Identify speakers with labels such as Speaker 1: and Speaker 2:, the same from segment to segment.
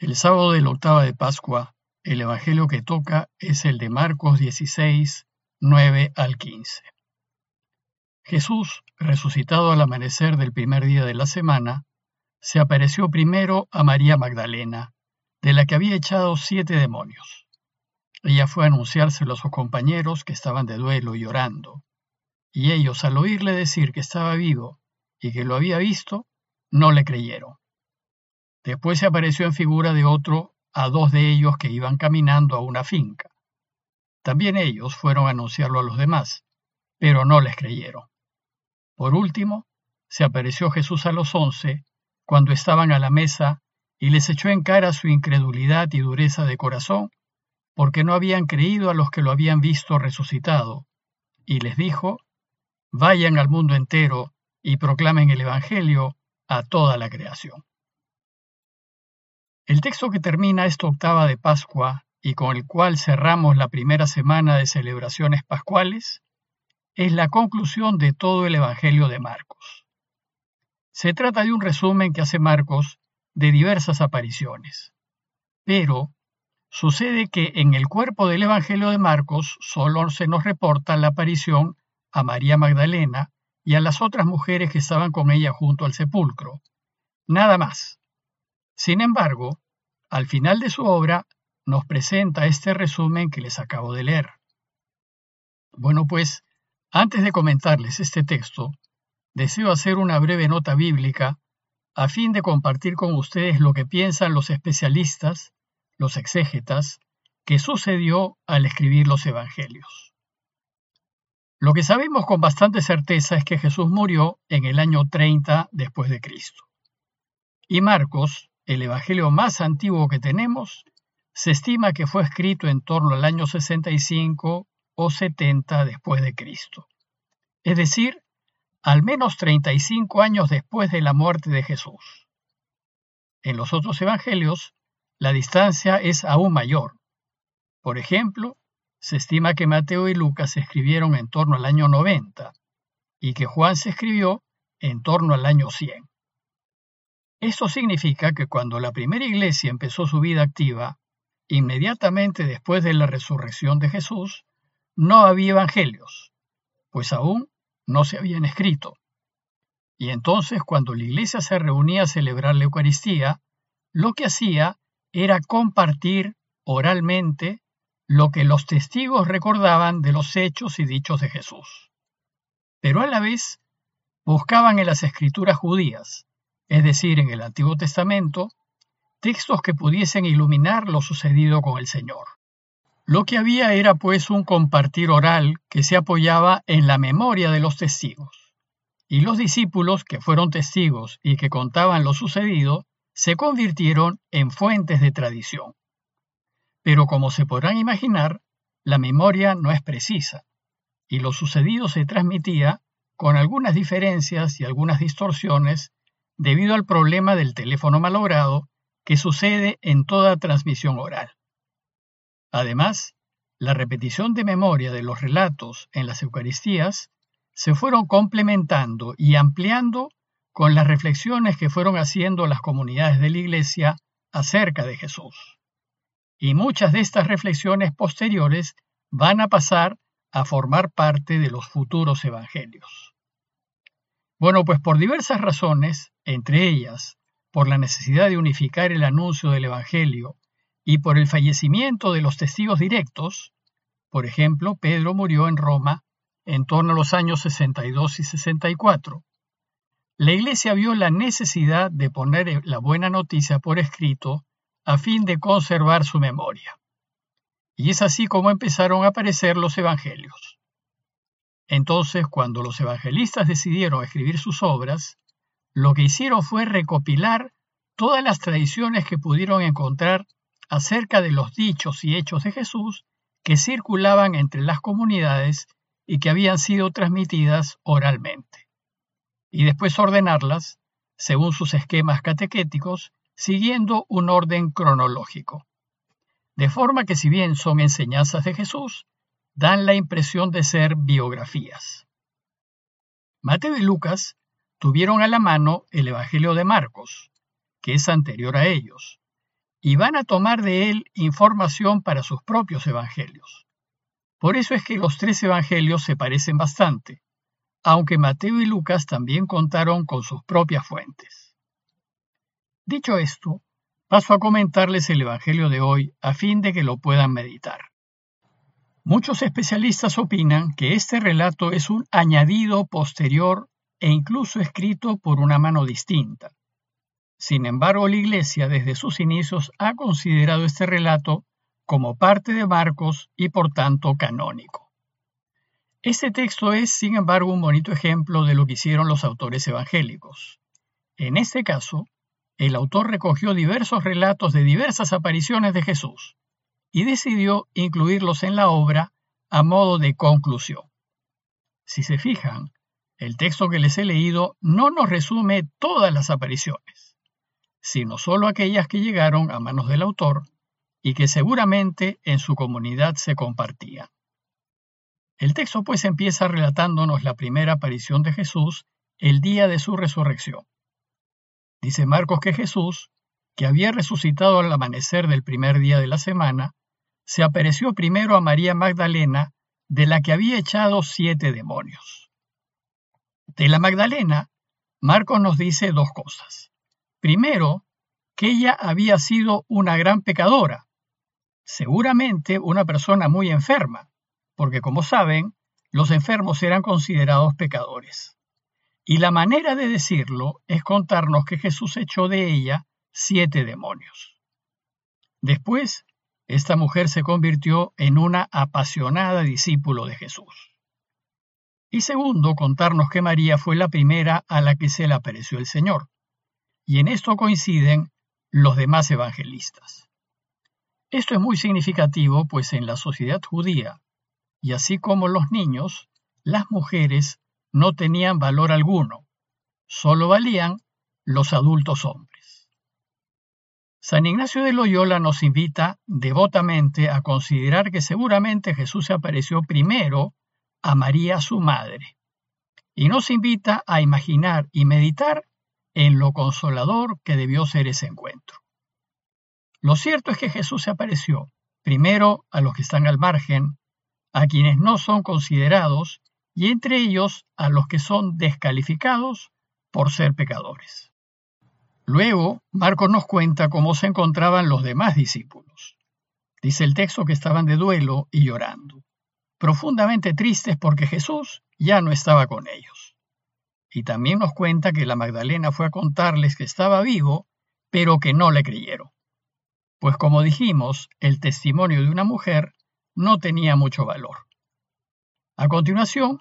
Speaker 1: El sábado de la octava de Pascua, el evangelio que toca es el de Marcos 16, 9 al 15. Jesús, resucitado al amanecer del primer día de la semana, se apareció primero a María Magdalena, de la que había echado siete demonios. Ella fue a anunciárselo a sus compañeros que estaban de duelo y llorando, y ellos, al oírle decir que estaba vivo y que lo había visto, no le creyeron. Después se apareció en figura de otro a dos de ellos que iban caminando a una finca. También ellos fueron a anunciarlo a los demás, pero no les creyeron. Por último, se apareció Jesús a los once cuando estaban a la mesa y les echó en cara su incredulidad y dureza de corazón, porque no habían creído a los que lo habían visto resucitado, y les dijo, Vayan al mundo entero y proclamen el Evangelio a toda la creación. El texto que termina esta octava de Pascua y con el cual cerramos la primera semana de celebraciones pascuales es la conclusión de todo el Evangelio de Marcos. Se trata de un resumen que hace Marcos de diversas apariciones, pero sucede que en el cuerpo del Evangelio de Marcos solo se nos reporta la aparición a María Magdalena y a las otras mujeres que estaban con ella junto al sepulcro. Nada más. Sin embargo, al final de su obra nos presenta este resumen que les acabo de leer. Bueno, pues, antes de comentarles este texto, deseo hacer una breve nota bíblica a fin de compartir con ustedes lo que piensan los especialistas, los exégetas, que sucedió al escribir los evangelios. Lo que sabemos con bastante certeza es que Jesús murió en el año 30 después de Cristo. Y Marcos, el evangelio más antiguo que tenemos, se estima que fue escrito en torno al año 65 o 70 después de Cristo. Es decir, al menos 35 años después de la muerte de Jesús. En los otros evangelios, la distancia es aún mayor. Por ejemplo, se estima que Mateo y Lucas se escribieron en torno al año 90 y que Juan se escribió en torno al año 100. Esto significa que cuando la primera iglesia empezó su vida activa, inmediatamente después de la resurrección de Jesús, no había evangelios, pues aún no se habían escrito. Y entonces cuando la iglesia se reunía a celebrar la Eucaristía, lo que hacía era compartir oralmente lo que los testigos recordaban de los hechos y dichos de Jesús. Pero a la vez buscaban en las escrituras judías es decir, en el Antiguo Testamento, textos que pudiesen iluminar lo sucedido con el Señor. Lo que había era pues un compartir oral que se apoyaba en la memoria de los testigos. Y los discípulos, que fueron testigos y que contaban lo sucedido, se convirtieron en fuentes de tradición. Pero como se podrán imaginar, la memoria no es precisa, y lo sucedido se transmitía con algunas diferencias y algunas distorsiones debido al problema del teléfono malogrado que sucede en toda transmisión oral. Además, la repetición de memoria de los relatos en las Eucaristías se fueron complementando y ampliando con las reflexiones que fueron haciendo las comunidades de la Iglesia acerca de Jesús. Y muchas de estas reflexiones posteriores van a pasar a formar parte de los futuros evangelios. Bueno, pues por diversas razones, entre ellas por la necesidad de unificar el anuncio del Evangelio y por el fallecimiento de los testigos directos, por ejemplo, Pedro murió en Roma en torno a los años 62 y 64. La Iglesia vio la necesidad de poner la buena noticia por escrito a fin de conservar su memoria. Y es así como empezaron a aparecer los Evangelios. Entonces, cuando los evangelistas decidieron escribir sus obras, lo que hicieron fue recopilar todas las tradiciones que pudieron encontrar acerca de los dichos y hechos de Jesús que circulaban entre las comunidades y que habían sido transmitidas oralmente, y después ordenarlas según sus esquemas catequéticos, siguiendo un orden cronológico. De forma que si bien son enseñanzas de Jesús, dan la impresión de ser biografías. Mateo y Lucas tuvieron a la mano el Evangelio de Marcos, que es anterior a ellos, y van a tomar de él información para sus propios evangelios. Por eso es que los tres evangelios se parecen bastante, aunque Mateo y Lucas también contaron con sus propias fuentes. Dicho esto, paso a comentarles el Evangelio de hoy a fin de que lo puedan meditar. Muchos especialistas opinan que este relato es un añadido posterior e incluso escrito por una mano distinta. Sin embargo, la Iglesia desde sus inicios ha considerado este relato como parte de Marcos y por tanto canónico. Este texto es, sin embargo, un bonito ejemplo de lo que hicieron los autores evangélicos. En este caso, el autor recogió diversos relatos de diversas apariciones de Jesús y decidió incluirlos en la obra a modo de conclusión. Si se fijan, el texto que les he leído no nos resume todas las apariciones, sino solo aquellas que llegaron a manos del autor y que seguramente en su comunidad se compartían. El texto pues empieza relatándonos la primera aparición de Jesús el día de su resurrección. Dice Marcos que Jesús, que había resucitado al amanecer del primer día de la semana, se apareció primero a María Magdalena, de la que había echado siete demonios. De la Magdalena, Marcos nos dice dos cosas. Primero, que ella había sido una gran pecadora, seguramente una persona muy enferma, porque como saben, los enfermos eran considerados pecadores. Y la manera de decirlo es contarnos que Jesús echó de ella siete demonios. Después, esta mujer se convirtió en una apasionada discípulo de Jesús. Y segundo, contarnos que María fue la primera a la que se le apareció el Señor. Y en esto coinciden los demás evangelistas. Esto es muy significativo, pues en la sociedad judía, y así como los niños, las mujeres no tenían valor alguno, solo valían los adultos hombres. San Ignacio de Loyola nos invita devotamente a considerar que seguramente Jesús se apareció primero a María su madre, y nos invita a imaginar y meditar en lo consolador que debió ser ese encuentro. Lo cierto es que Jesús se apareció primero a los que están al margen, a quienes no son considerados, y entre ellos a los que son descalificados por ser pecadores. Luego, Marcos nos cuenta cómo se encontraban los demás discípulos. Dice el texto que estaban de duelo y llorando profundamente tristes porque Jesús ya no estaba con ellos. Y también nos cuenta que la Magdalena fue a contarles que estaba vivo, pero que no le creyeron. Pues como dijimos, el testimonio de una mujer no tenía mucho valor. A continuación,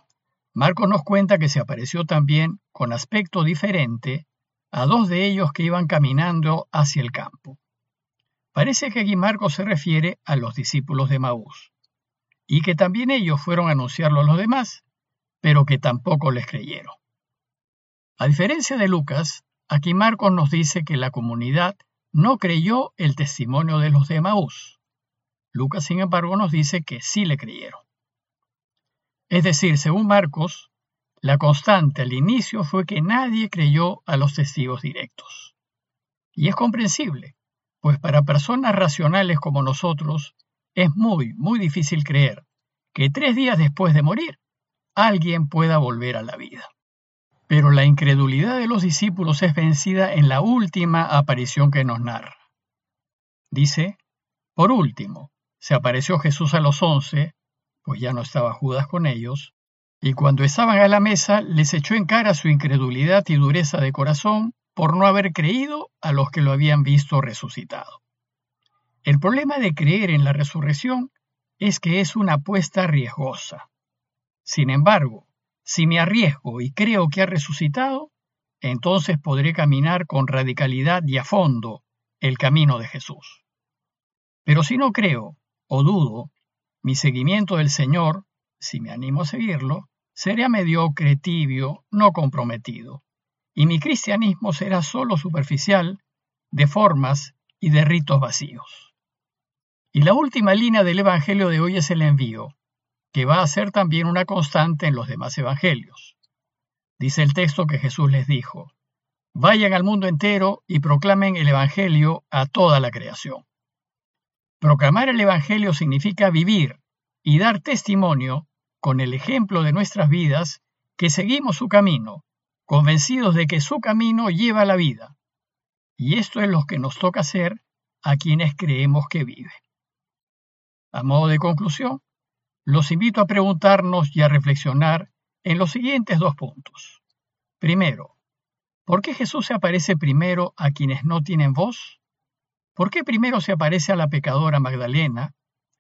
Speaker 1: Marcos nos cuenta que se apareció también con aspecto diferente a dos de ellos que iban caminando hacia el campo. Parece que aquí Marcos se refiere a los discípulos de Maús y que también ellos fueron a anunciarlo a los demás, pero que tampoco les creyeron. A diferencia de Lucas, aquí Marcos nos dice que la comunidad no creyó el testimonio de los de Maús. Lucas, sin embargo, nos dice que sí le creyeron. Es decir, según Marcos, la constante al inicio fue que nadie creyó a los testigos directos. Y es comprensible, pues para personas racionales como nosotros, es muy, muy difícil creer que tres días después de morir alguien pueda volver a la vida. Pero la incredulidad de los discípulos es vencida en la última aparición que nos narra. Dice, por último, se apareció Jesús a los once, pues ya no estaba Judas con ellos, y cuando estaban a la mesa les echó en cara su incredulidad y dureza de corazón por no haber creído a los que lo habían visto resucitado. El problema de creer en la resurrección es que es una apuesta riesgosa. Sin embargo, si me arriesgo y creo que ha resucitado, entonces podré caminar con radicalidad y a fondo el camino de Jesús. Pero si no creo o dudo, mi seguimiento del Señor, si me animo a seguirlo, será mediocre, tibio, no comprometido, y mi cristianismo será solo superficial, de formas y de ritos vacíos. Y la última línea del Evangelio de hoy es el envío, que va a ser también una constante en los demás Evangelios. Dice el texto que Jesús les dijo, Vayan al mundo entero y proclamen el Evangelio a toda la creación. Proclamar el Evangelio significa vivir y dar testimonio con el ejemplo de nuestras vidas que seguimos su camino, convencidos de que su camino lleva a la vida. Y esto es lo que nos toca hacer a quienes creemos que vive. A modo de conclusión, los invito a preguntarnos y a reflexionar en los siguientes dos puntos. Primero, ¿por qué Jesús se aparece primero a quienes no tienen voz? ¿Por qué primero se aparece a la pecadora Magdalena?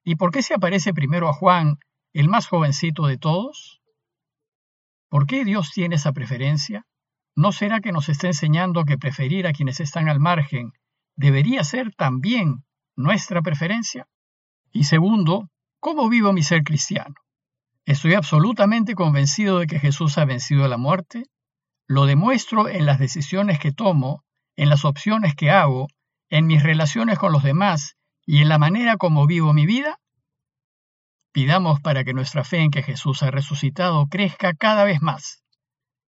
Speaker 1: ¿Y por qué se aparece primero a Juan, el más jovencito de todos? ¿Por qué Dios tiene esa preferencia? ¿No será que nos está enseñando que preferir a quienes están al margen debería ser también nuestra preferencia? Y segundo, ¿cómo vivo mi ser cristiano? ¿Estoy absolutamente convencido de que Jesús ha vencido la muerte? ¿Lo demuestro en las decisiones que tomo, en las opciones que hago en mis relaciones con los demás y en la manera como vivo mi vida? Pidamos para que nuestra fe en que Jesús ha resucitado crezca cada vez más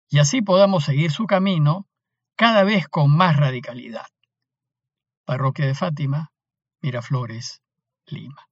Speaker 1: y así podamos seguir su camino cada vez con más radicalidad. Parroquia de Fátima, Miraflores, Lima.